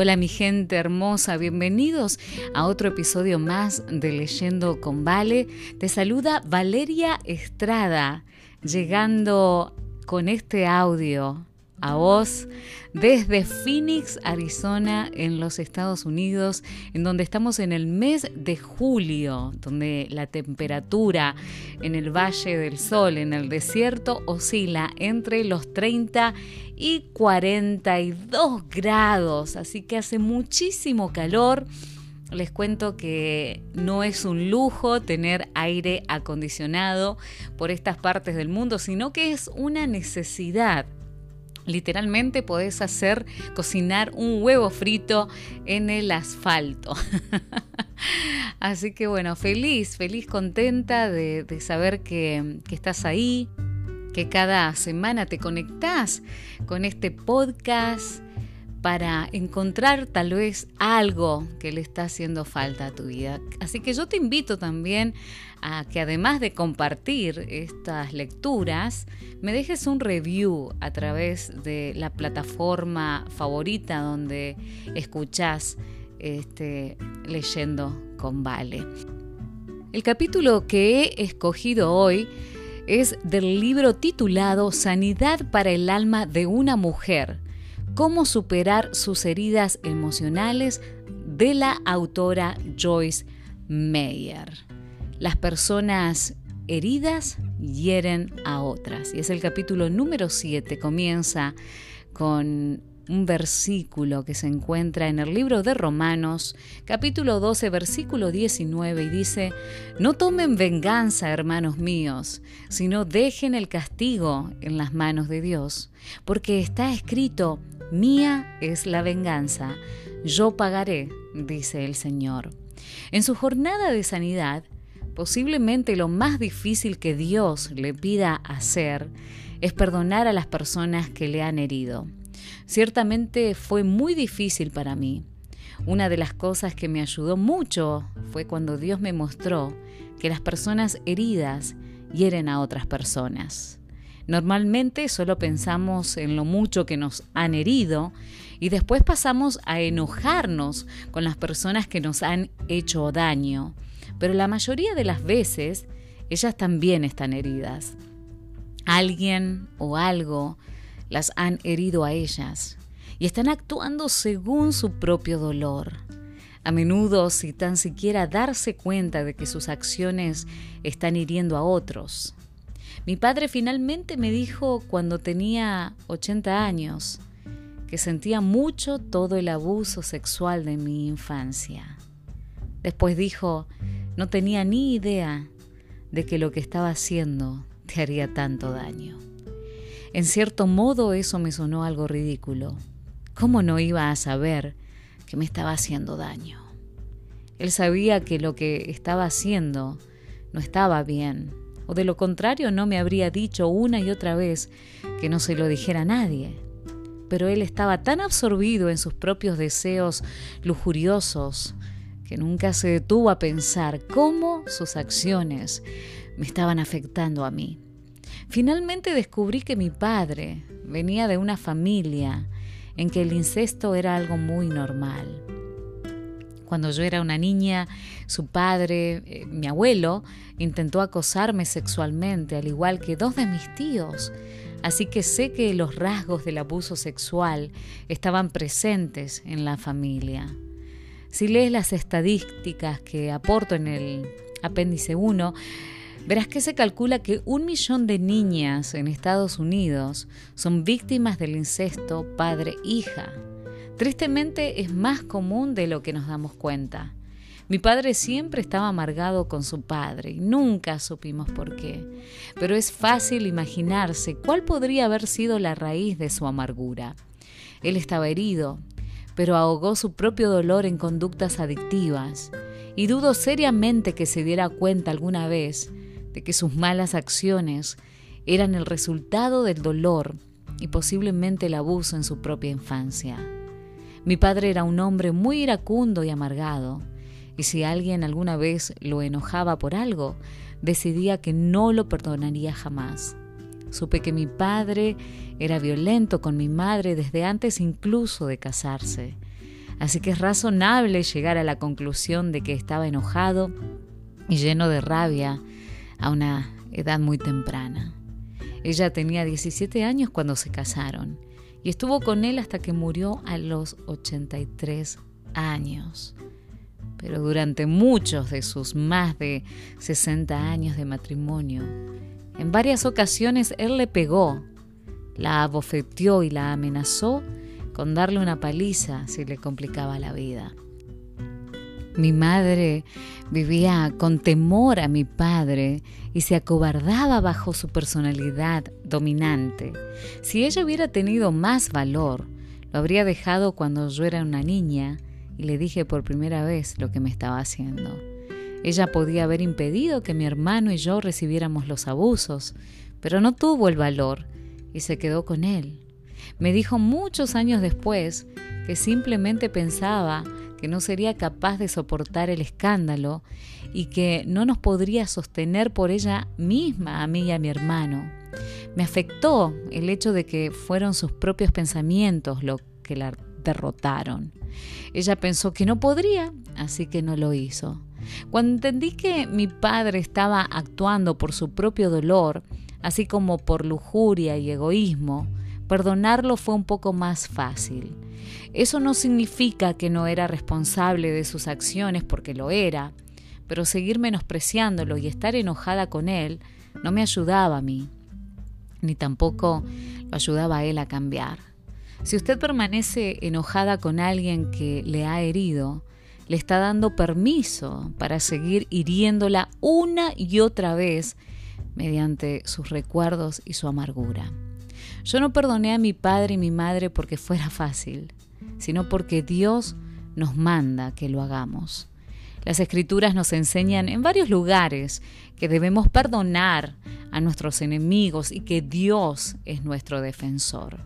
Hola mi gente hermosa, bienvenidos a otro episodio más de Leyendo con Vale. Te saluda Valeria Estrada, llegando con este audio a vos desde Phoenix, Arizona, en los Estados Unidos, en donde estamos en el mes de julio, donde la temperatura en el Valle del Sol, en el desierto, oscila entre los 30 y 42 grados, así que hace muchísimo calor. Les cuento que no es un lujo tener aire acondicionado por estas partes del mundo, sino que es una necesidad Literalmente podés hacer cocinar un huevo frito en el asfalto. Así que bueno, feliz, feliz, contenta de, saber que, que estás ahí, que cada semana te conectás con este podcast para encontrar tal vez algo que le está haciendo falta a tu vida. Así que yo te invito también a que además de compartir estas lecturas, me dejes un review a través de la plataforma favorita donde escuchás este, leyendo con Vale. El capítulo que he escogido hoy es del libro titulado Sanidad para el alma de una mujer Cómo superar sus heridas emocionales de la autora Joyce Meyer. Las personas heridas hieren a otras. Y es el capítulo número 7. Comienza con un versículo que se encuentra en el libro de Romanos, capítulo 12, versículo 19, y dice, No tomen venganza, hermanos míos, sino dejen el castigo en las manos de Dios, porque está escrito, Mía es la venganza, yo pagaré, dice el Señor. En su jornada de sanidad, posiblemente lo más difícil que Dios le pida hacer es perdonar a las personas que le han herido. Ciertamente fue muy difícil para mí. Una de las cosas que me ayudó mucho fue cuando Dios me mostró que las personas heridas hieren a otras personas. Normalmente solo pensamos en lo mucho que nos han herido y después pasamos a enojarnos con las personas que nos han hecho daño. Pero la mayoría de las veces ellas también están heridas. Alguien o algo las han herido a ellas y están actuando según su propio dolor. A menudo, sin tan siquiera darse cuenta de que sus acciones están hiriendo a otros. Mi padre finalmente me dijo cuando tenía 80 años que sentía mucho todo el abuso sexual de mi infancia. Después dijo, no tenía ni idea de que lo que estaba haciendo te haría tanto daño. En cierto modo eso me sonó algo ridículo. ¿Cómo no iba a saber que me estaba haciendo daño? Él sabía que lo que estaba haciendo no estaba bien o de lo contrario no me habría dicho una y otra vez que no se lo dijera a nadie. Pero él estaba tan absorbido en sus propios deseos lujuriosos que nunca se detuvo a pensar cómo sus acciones me estaban afectando a mí. Finalmente descubrí que mi padre venía de una familia en que el incesto era algo muy normal. Cuando yo era una niña, su padre, eh, mi abuelo, intentó acosarme sexualmente, al igual que dos de mis tíos. Así que sé que los rasgos del abuso sexual estaban presentes en la familia. Si lees las estadísticas que aporto en el apéndice 1, verás que se calcula que un millón de niñas en Estados Unidos son víctimas del incesto padre-hija. Tristemente es más común de lo que nos damos cuenta. Mi padre siempre estaba amargado con su padre y nunca supimos por qué, pero es fácil imaginarse cuál podría haber sido la raíz de su amargura. Él estaba herido, pero ahogó su propio dolor en conductas adictivas, y dudo seriamente que se diera cuenta alguna vez de que sus malas acciones eran el resultado del dolor y posiblemente el abuso en su propia infancia. Mi padre era un hombre muy iracundo y amargado, y si alguien alguna vez lo enojaba por algo, decidía que no lo perdonaría jamás. Supe que mi padre era violento con mi madre desde antes incluso de casarse. Así que es razonable llegar a la conclusión de que estaba enojado y lleno de rabia a una edad muy temprana. Ella tenía 17 años cuando se casaron y estuvo con él hasta que murió a los 83 años. Pero durante muchos de sus más de 60 años de matrimonio, en varias ocasiones él le pegó, la abofeteó y la amenazó con darle una paliza si le complicaba la vida. Mi madre vivía con temor a mi padre y se acobardaba bajo su personalidad dominante. Si ella hubiera tenido más valor, lo habría dejado cuando yo era una niña y le dije por primera vez lo que me estaba haciendo. Ella podía haber impedido que mi hermano y yo recibiéramos los abusos, pero no tuvo el valor y se quedó con él. Me dijo muchos años después que simplemente pensaba que no sería capaz de soportar el escándalo y que no nos podría sostener por ella misma, a mí y a mi hermano. Me afectó el hecho de que fueron sus propios pensamientos lo que la derrotaron. Ella pensó que no podría, así que no lo hizo. Cuando entendí que mi padre estaba actuando por su propio dolor, así como por lujuria y egoísmo, perdonarlo fue un poco más fácil. Eso no significa que no era responsable de sus acciones porque lo era, pero seguir menospreciándolo y estar enojada con él no me ayudaba a mí, ni tampoco lo ayudaba a él a cambiar. Si usted permanece enojada con alguien que le ha herido, le está dando permiso para seguir hiriéndola una y otra vez mediante sus recuerdos y su amargura. Yo no perdoné a mi padre y mi madre porque fuera fácil sino porque Dios nos manda que lo hagamos. Las escrituras nos enseñan en varios lugares que debemos perdonar a nuestros enemigos y que Dios es nuestro defensor.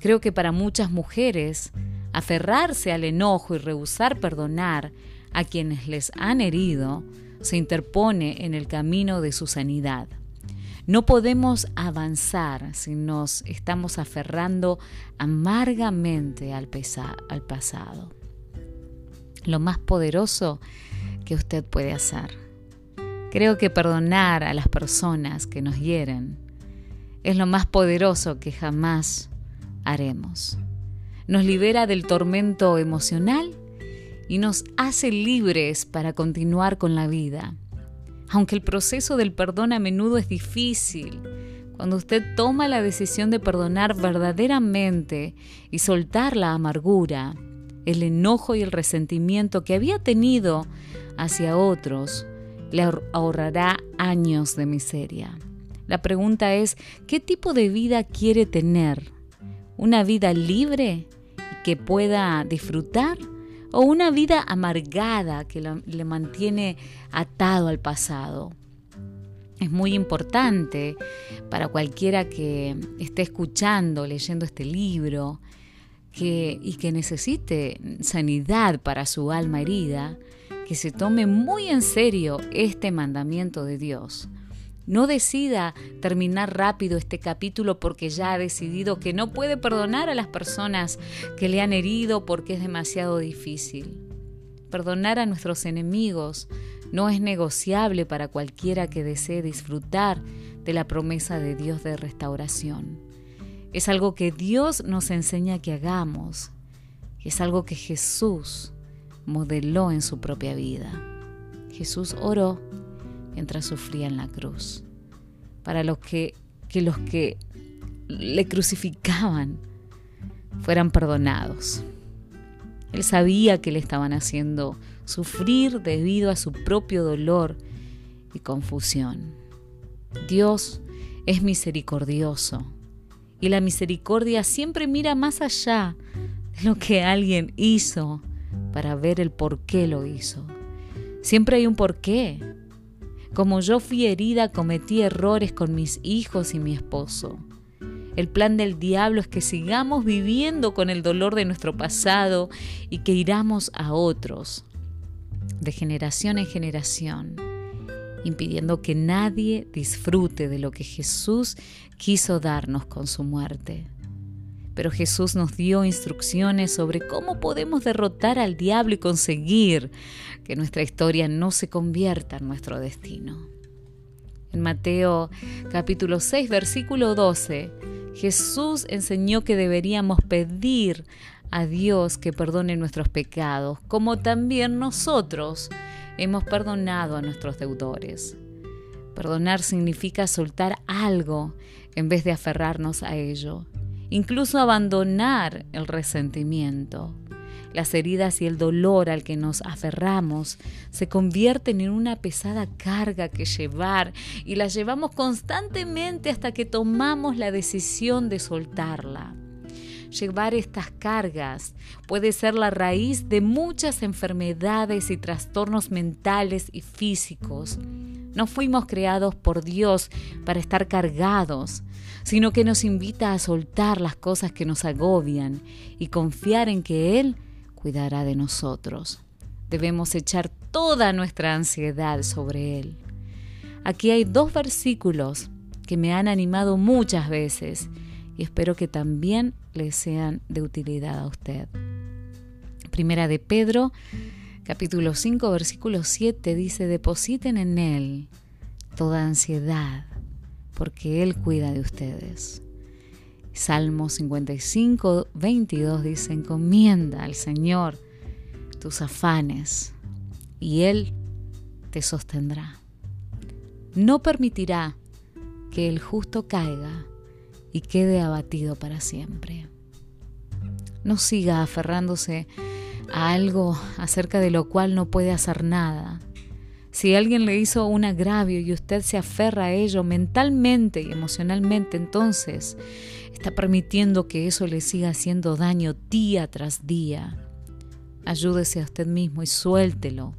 Creo que para muchas mujeres, aferrarse al enojo y rehusar perdonar a quienes les han herido se interpone en el camino de su sanidad. No podemos avanzar si nos estamos aferrando amargamente al, pasado. Lo más poderoso que usted puede hacer. Creo que perdonar a las personas que nos hieren es lo más poderoso que jamás haremos. Nos libera del tormento emocional y nos hace libres para continuar con la vida aunque el proceso del perdón a menudo es difícil. Cuando usted toma la decisión de perdonar verdaderamente y soltar la amargura, el enojo y el resentimiento que había tenido hacia otros, le ahorrará años de miseria. La pregunta es, ¿qué tipo de vida quiere tener? ¿Una vida libre y que pueda disfrutar? O una vida amargada que le mantiene atado al pasado. Es muy importante para cualquiera que esté escuchando, leyendo este libro que, y que necesite sanidad para su alma herida, que se tome muy en serio este mandamiento de Dios. No decida terminar rápido este capítulo porque ya ha decidido que no puede perdonar a las personas que le han herido porque es demasiado difícil. Perdonar a nuestros enemigos no es negociable para cualquiera que desee disfrutar de la promesa de Dios de restauración. Es algo que Dios nos enseña que hagamos. Es algo que Jesús modeló en su propia vida. Jesús oró mientras sufría en la cruz, para los que, que los que le crucificaban fueran perdonados. Él sabía que le estaban haciendo sufrir debido a su propio dolor y confusión. Dios es misericordioso y la misericordia siempre mira más allá de lo que alguien hizo para ver el por qué lo hizo. Siempre hay un porqué. Como yo fui herida, cometí errores con mis hijos y mi esposo. El plan del diablo es que sigamos viviendo con el dolor de nuestro pasado y que iramos a otros, de generación en generación, impidiendo que nadie disfrute de lo que Jesús quiso darnos con su muerte. Pero Jesús nos dio instrucciones sobre cómo podemos derrotar al diablo y conseguir que nuestra historia no se convierta en nuestro destino. En Mateo capítulo 6, versículo 12, Jesús enseñó que deberíamos pedir a Dios que perdone nuestros pecados, como también nosotros hemos perdonado a nuestros deudores. Perdonar significa soltar algo en vez de aferrarnos a ello incluso abandonar el resentimiento. Las heridas y el dolor al que nos aferramos se convierten en una pesada carga que llevar y la llevamos constantemente hasta que tomamos la decisión de soltarla. Llevar estas cargas puede ser la raíz de muchas enfermedades y trastornos mentales y físicos. No fuimos creados por Dios para estar cargados, sino que nos invita a soltar las cosas que nos agobian y confiar en que Él cuidará de nosotros. Debemos echar toda nuestra ansiedad sobre Él. Aquí hay dos versículos que me han animado muchas veces y espero que también les sean de utilidad a usted. Primera de Pedro, capítulo 5, versículo 7 dice, depositen en Él toda ansiedad porque Él cuida de ustedes. Salmo 55, 22 dice, encomienda al Señor tus afanes y Él te sostendrá. No permitirá que el justo caiga y quede abatido para siempre. No siga aferrándose a algo acerca de lo cual no puede hacer nada si alguien le hizo un agravio y usted se aferra a ello mentalmente y emocionalmente, entonces está permitiendo que eso le siga haciendo daño día tras día. Ayúdese a usted mismo y suéltelo.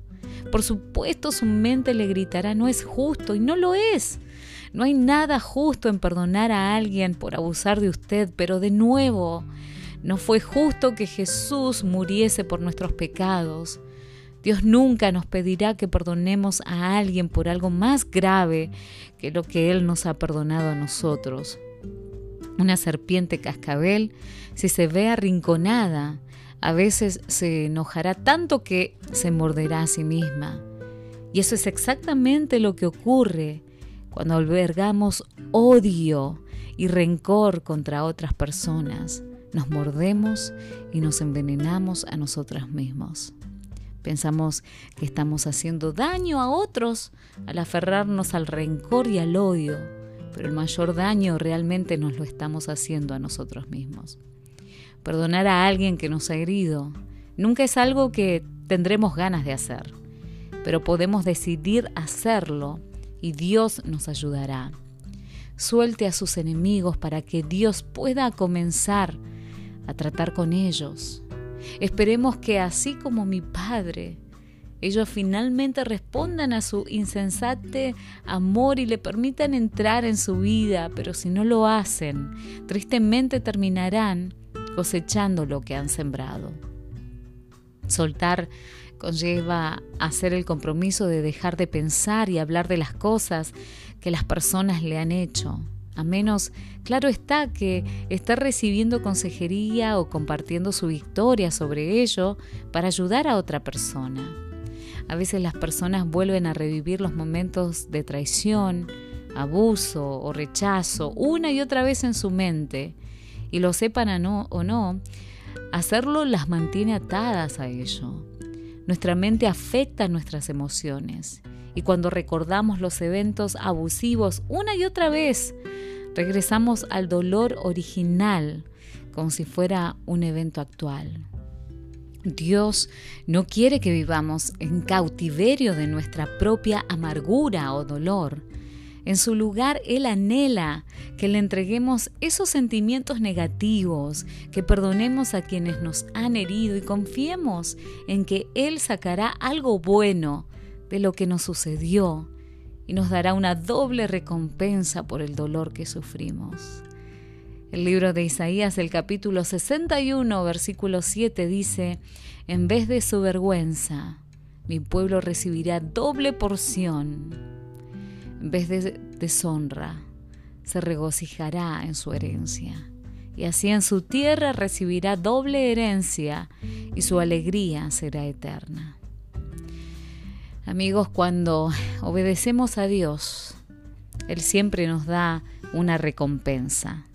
Por supuesto su mente le gritará no es justo y no lo es. No hay nada justo en perdonar a alguien por abusar de usted, pero de nuevo, no fue justo que Jesús muriese por nuestros pecados. Dios nunca nos pedirá que perdonemos a alguien por algo más grave que lo que Él nos ha perdonado a nosotros. Una serpiente cascabel, si se ve arrinconada, a veces se enojará tanto que se morderá a sí misma. Y eso es exactamente lo que ocurre cuando albergamos odio y rencor contra otras personas. Nos mordemos y nos envenenamos a nosotras mismos. Pensamos que estamos haciendo daño a otros al aferrarnos al rencor y al odio, pero el mayor daño realmente nos lo estamos haciendo a nosotros mismos. Perdonar a alguien que nos ha herido nunca es algo que tendremos ganas de hacer, pero podemos decidir hacerlo y Dios nos ayudará. Suelte a sus enemigos para que Dios pueda comenzar a tratar con ellos Esperemos que así como mi Padre, ellos finalmente respondan a su insensate amor y le permitan entrar en su vida, pero si no lo hacen, tristemente terminarán cosechando lo que han sembrado. Soltar conlleva hacer el compromiso de dejar de pensar y hablar de las cosas que las personas le han hecho, a menos, claro está, que está recibiendo consejería o compartiendo su victoria sobre ello para ayudar a otra persona. A veces las personas vuelven a revivir los momentos de traición, abuso o rechazo una y otra vez en su mente, y lo sepan o no, hacerlo las mantiene atadas a ello. Nuestra mente afecta nuestras emociones y cuando recordamos los eventos abusivos una y otra vez, regresamos al dolor original como si fuera un evento actual. Dios no quiere que vivamos en cautiverio de nuestra propia amargura o dolor. En su lugar, Él anhela que le entreguemos esos sentimientos negativos, que perdonemos a quienes nos han herido y confiemos en que Él sacará algo bueno de lo que nos sucedió y nos dará una doble recompensa por el dolor que sufrimos. El libro de Isaías, el capítulo 61, versículo 7 dice, en vez de su vergüenza, mi pueblo recibirá doble porción. En vez de deshonra, se regocijará en su herencia. y así en su tierra recibirá doble herencia y su alegría será eterna. Amigos, cuando obedecemos a Dios, Él siempre nos da una recompensa.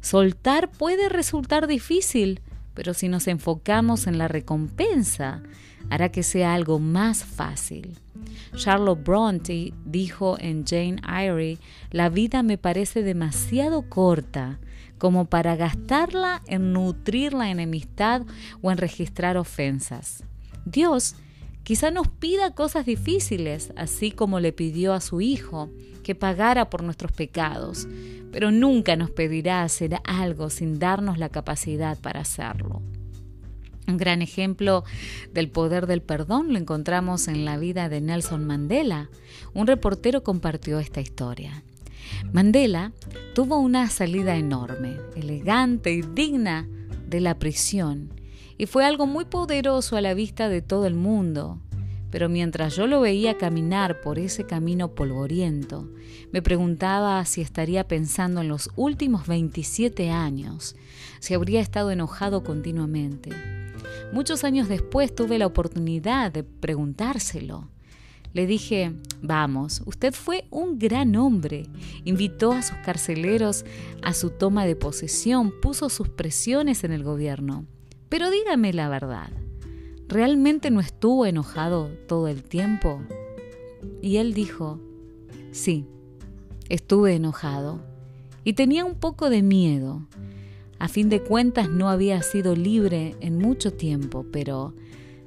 Soltar puede resultar difícil, pero si nos enfocamos en la recompensa, hará que sea algo más fácil. Charlotte Bronte dijo en Jane Eyre, la vida me parece demasiado corta como para gastarla en nutrir la enemistad o en registrar ofensas. Dios quizá nos pida cosas difíciles, así como le pidió a su Hijo que pagara por nuestros pecados, pero nunca nos pedirá hacer algo sin darnos la capacidad para hacerlo. Un gran ejemplo del poder del perdón lo encontramos en la vida de Nelson Mandela. Un reportero compartió esta historia. Mandela tuvo una salida enorme, elegante y digna de la prisión, y fue algo muy poderoso a la vista de todo el mundo. Pero mientras yo lo veía caminar por ese camino polvoriento, me preguntaba si estaría pensando en los últimos 27 años, si habría estado enojado continuamente. Muchos años después tuve la oportunidad de preguntárselo. Le dije, vamos, usted fue un gran hombre, invitó a sus carceleros a su toma de posesión, puso sus presiones en el gobierno. Pero dígame la verdad, ¿realmente no estuvo enojado todo el tiempo? Y él dijo, sí, estuve enojado y tenía un poco de miedo. A fin de cuentas no había sido libre en mucho tiempo, pero,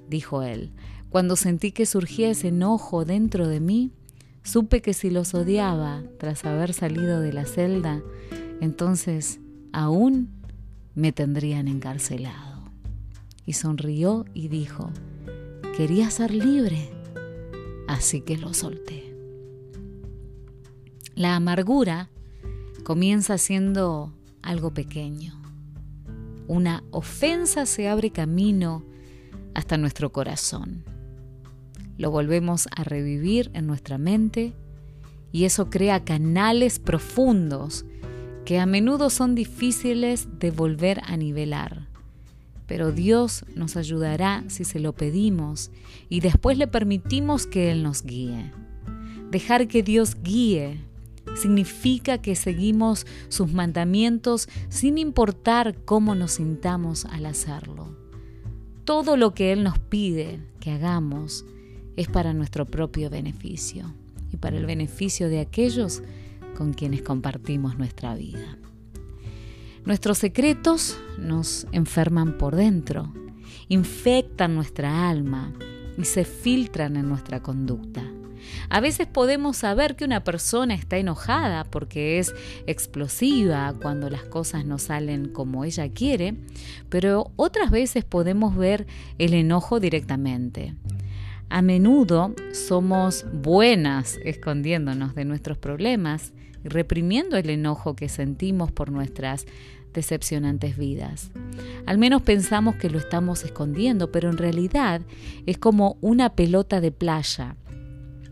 dijo él, cuando sentí que surgía ese enojo dentro de mí, supe que si los odiaba tras haber salido de la celda, entonces aún me tendrían encarcelado. Y sonrió y dijo, quería ser libre, así que lo solté. La amargura comienza siendo algo pequeño. Una ofensa se abre camino hasta nuestro corazón lo volvemos a revivir en nuestra mente y eso crea canales profundos que a menudo son difíciles de volver a nivelar. Pero Dios nos ayudará si se lo pedimos y después le permitimos que Él nos guíe. Dejar que Dios guíe significa que seguimos sus mandamientos sin importar cómo nos sintamos al hacerlo. Todo lo que Él nos pide que hagamos es para nuestro propio beneficio y para el beneficio de aquellos con quienes compartimos nuestra vida. Nuestros secretos nos enferman por dentro, infectan nuestra alma y se filtran en nuestra conducta. A veces podemos saber que una persona está enojada porque es explosiva cuando las cosas no salen como ella quiere, pero otras veces podemos ver el enojo directamente. A menudo somos buenas escondiéndonos de nuestros problemas reprimiendo el enojo que sentimos por nuestras decepcionantes vidas. Al menos pensamos que lo estamos escondiendo, pero en realidad es como una pelota de playa.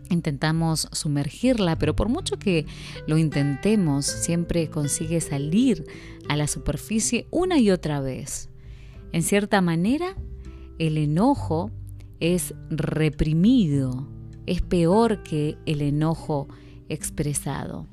Intentamos sumergirla, pero por mucho que lo intentemos, siempre consigue salir a la superficie una y otra vez. En cierta manera, el enojo es reprimido, es peor que el enojo expresado.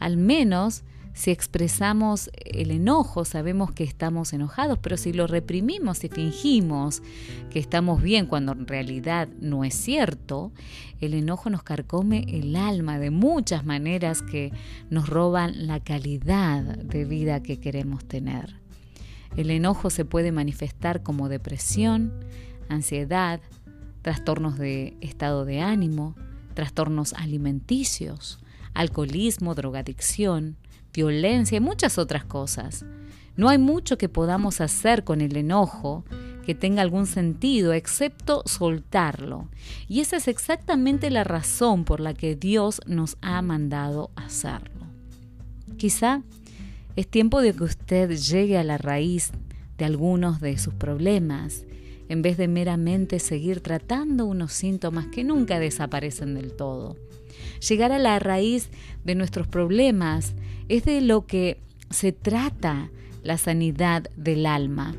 Al menos si expresamos el enojo, sabemos que estamos enojados, pero si lo reprimimos y fingimos que estamos bien cuando en realidad no es cierto, el enojo nos carcome el alma de muchas maneras que nos roban la calidad de vida que queremos tener. El enojo se puede manifestar como depresión, ansiedad, trastornos de estado de ánimo, trastornos alimenticios, alcoholismo, drogadicción, violencia y muchas otras cosas. No hay mucho que podamos hacer con el enojo que tenga algún sentido excepto soltarlo. Y esa es exactamente la razón por la que Dios nos ha mandado hacerlo. Quizá es tiempo de que usted llegue a la raíz de algunos de sus problemas en vez de meramente seguir tratando unos síntomas que nunca desaparecen del todo. Llegar a la raíz de nuestros problemas es de lo que se trata la sanidad del alma.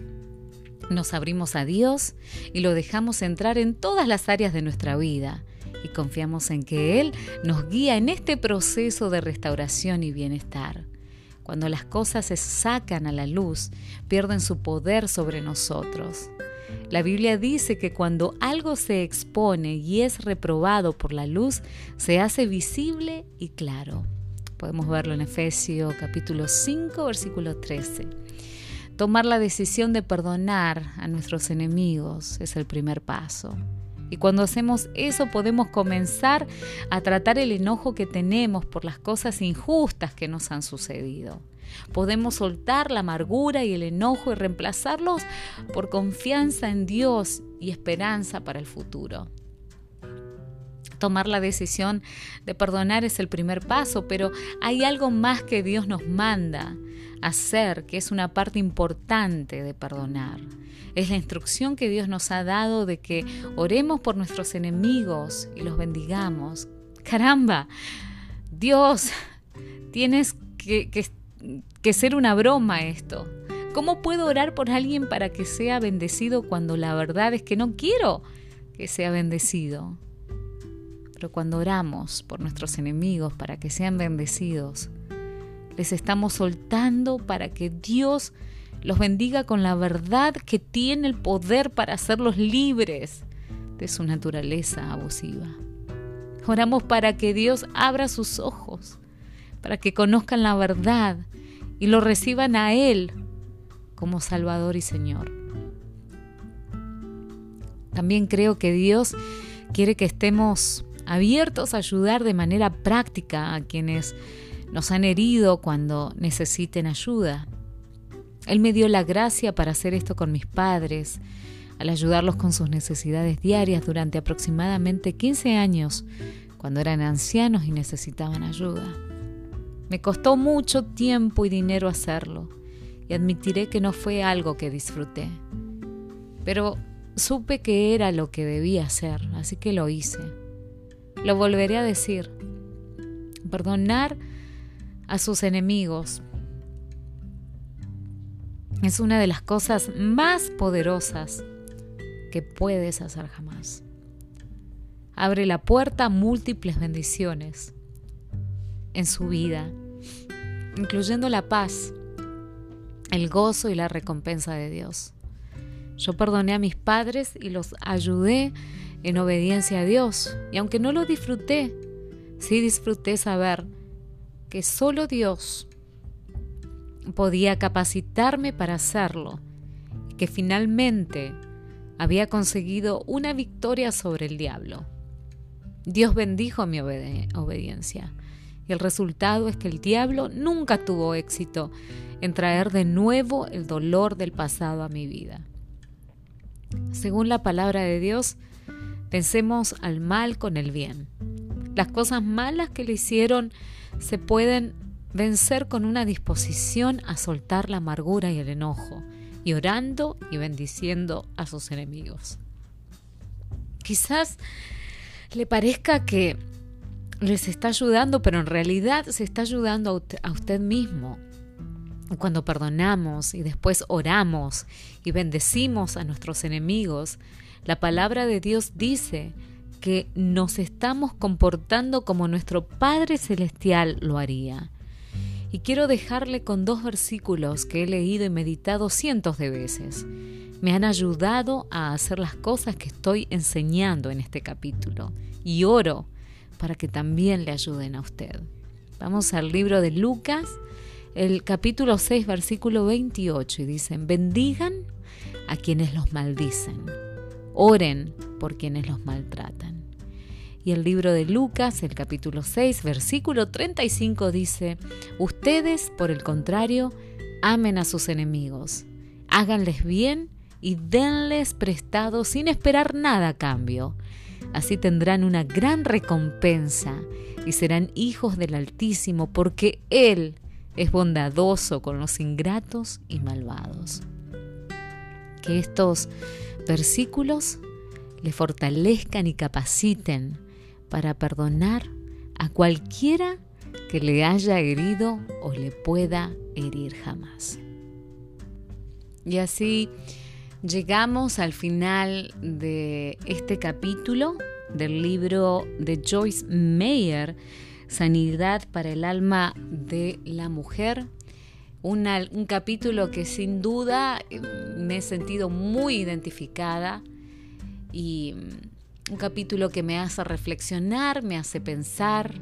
Nos abrimos a Dios y lo dejamos entrar en todas las áreas de nuestra vida y confiamos en que Él nos guía en este proceso de restauración y bienestar. Cuando las cosas se sacan a la luz, pierden su poder sobre nosotros. La Biblia dice que cuando algo se expone y es reprobado por la luz, se hace visible y claro. Podemos verlo en Efesios capítulo 5, versículo 13. Tomar la decisión de perdonar a nuestros enemigos es el primer paso. Y cuando hacemos eso podemos comenzar a tratar el enojo que tenemos por las cosas injustas que nos han sucedido. Podemos soltar la amargura y el enojo y reemplazarlos por confianza en Dios y esperanza para el futuro. Tomar la decisión de perdonar es el primer paso, pero hay algo más que Dios nos manda hacer, que es una parte importante de perdonar. Es la instrucción que Dios nos ha dado de que oremos por nuestros enemigos y los bendigamos. Caramba, Dios, tienes que, que ser una broma esto. ¿Cómo puedo orar por alguien para que sea bendecido cuando la verdad es que no quiero que sea bendecido? Pero cuando oramos por nuestros enemigos para que sean bendecidos, les estamos soltando para que Dios los bendiga con la verdad que tiene el poder para hacerlos libres de su naturaleza abusiva. Oramos para que Dios abra sus ojos, para que conozcan la verdad y lo reciban a Él como Salvador y Señor. También creo que Dios quiere que estemos abiertos a ayudar de manera práctica a quienes nos han herido cuando necesiten ayuda. Él me dio la gracia para hacer esto con mis padres, al ayudarlos con sus necesidades diarias durante aproximadamente 15 años, cuando eran ancianos y necesitaban ayuda. Me costó mucho tiempo y dinero hacerlo, y admitiré que no fue algo que disfruté. Pero supe que era lo que debía hacer, así que lo hice. Lo volveré a decir. Perdonar a sus enemigos. Es una de las cosas más poderosas que puedes hacer jamás. Abre la puerta a múltiples bendiciones en su vida, incluyendo la paz, el gozo y la recompensa de Dios. Yo perdoné a mis padres y los ayudé en obediencia a Dios, y aunque no lo disfruté, sí disfruté saber que solo Dios podía capacitarme para hacerlo que finalmente había conseguido una victoria sobre el diablo. Dios bendijo mi obediencia y el resultado es que el diablo nunca tuvo éxito en traer de nuevo el dolor del pasado a mi vida. Según la palabra de Dios, pensemos al mal con el bien. Las cosas malas que le hicieron se pueden vencer con una disposición a soltar la amargura y el enojo, y orando y bendiciendo a sus enemigos. Quizás le parezca que les está ayudando, pero en realidad se está ayudando a usted mismo. Cuando perdonamos y después oramos y bendecimos a nuestros enemigos, la palabra de Dios dice que nos estamos comportando como nuestro Padre Celestial lo haría. Y quiero dejarle con dos versículos que he leído y meditado cientos de veces. Me han ayudado a hacer las cosas que estoy enseñando en este capítulo. Y oro para que también le ayuden a usted. Vamos al libro de Lucas, el capítulo 6, versículo 28, y dicen, bendigan a quienes los maldicen Oren por quienes los maltratan. Y el libro de Lucas, el capítulo 6, versículo 35 dice, Ustedes, por el contrario, amen a sus enemigos, háganles bien y denles prestado sin esperar nada a cambio. Así tendrán una gran recompensa y serán hijos del Altísimo, porque Él es bondadoso con los ingratos y malvados. Que estos versículos le fortalezcan y capaciten para perdonar a cualquiera que le haya herido o le pueda herir jamás. Y así llegamos al final de este capítulo del libro de Joyce Meyer, Sanidad para el alma de la mujer. un capítulo que sin duda eh, me he sentido muy identificada y mm, un capítulo que me hace reflexionar, me hace pensar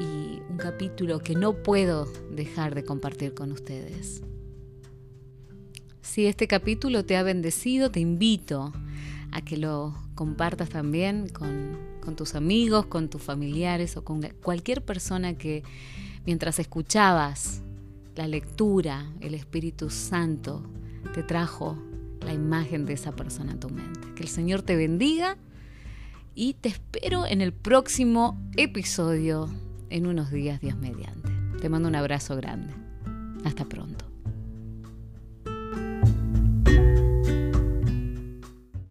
y un capítulo que no puedo dejar de compartir con ustedes. Si este capítulo te ha bendecido, te invito a que lo compartas también con, tus amigos, con tus familiares o con cualquier persona que mientras escuchabas la lectura, el Espíritu Santo te trajo la imagen de esa persona en tu mente. Que el Señor te bendiga y te espero en el próximo episodio en unos días, días mediante. Te mando un abrazo grande. Hasta pronto.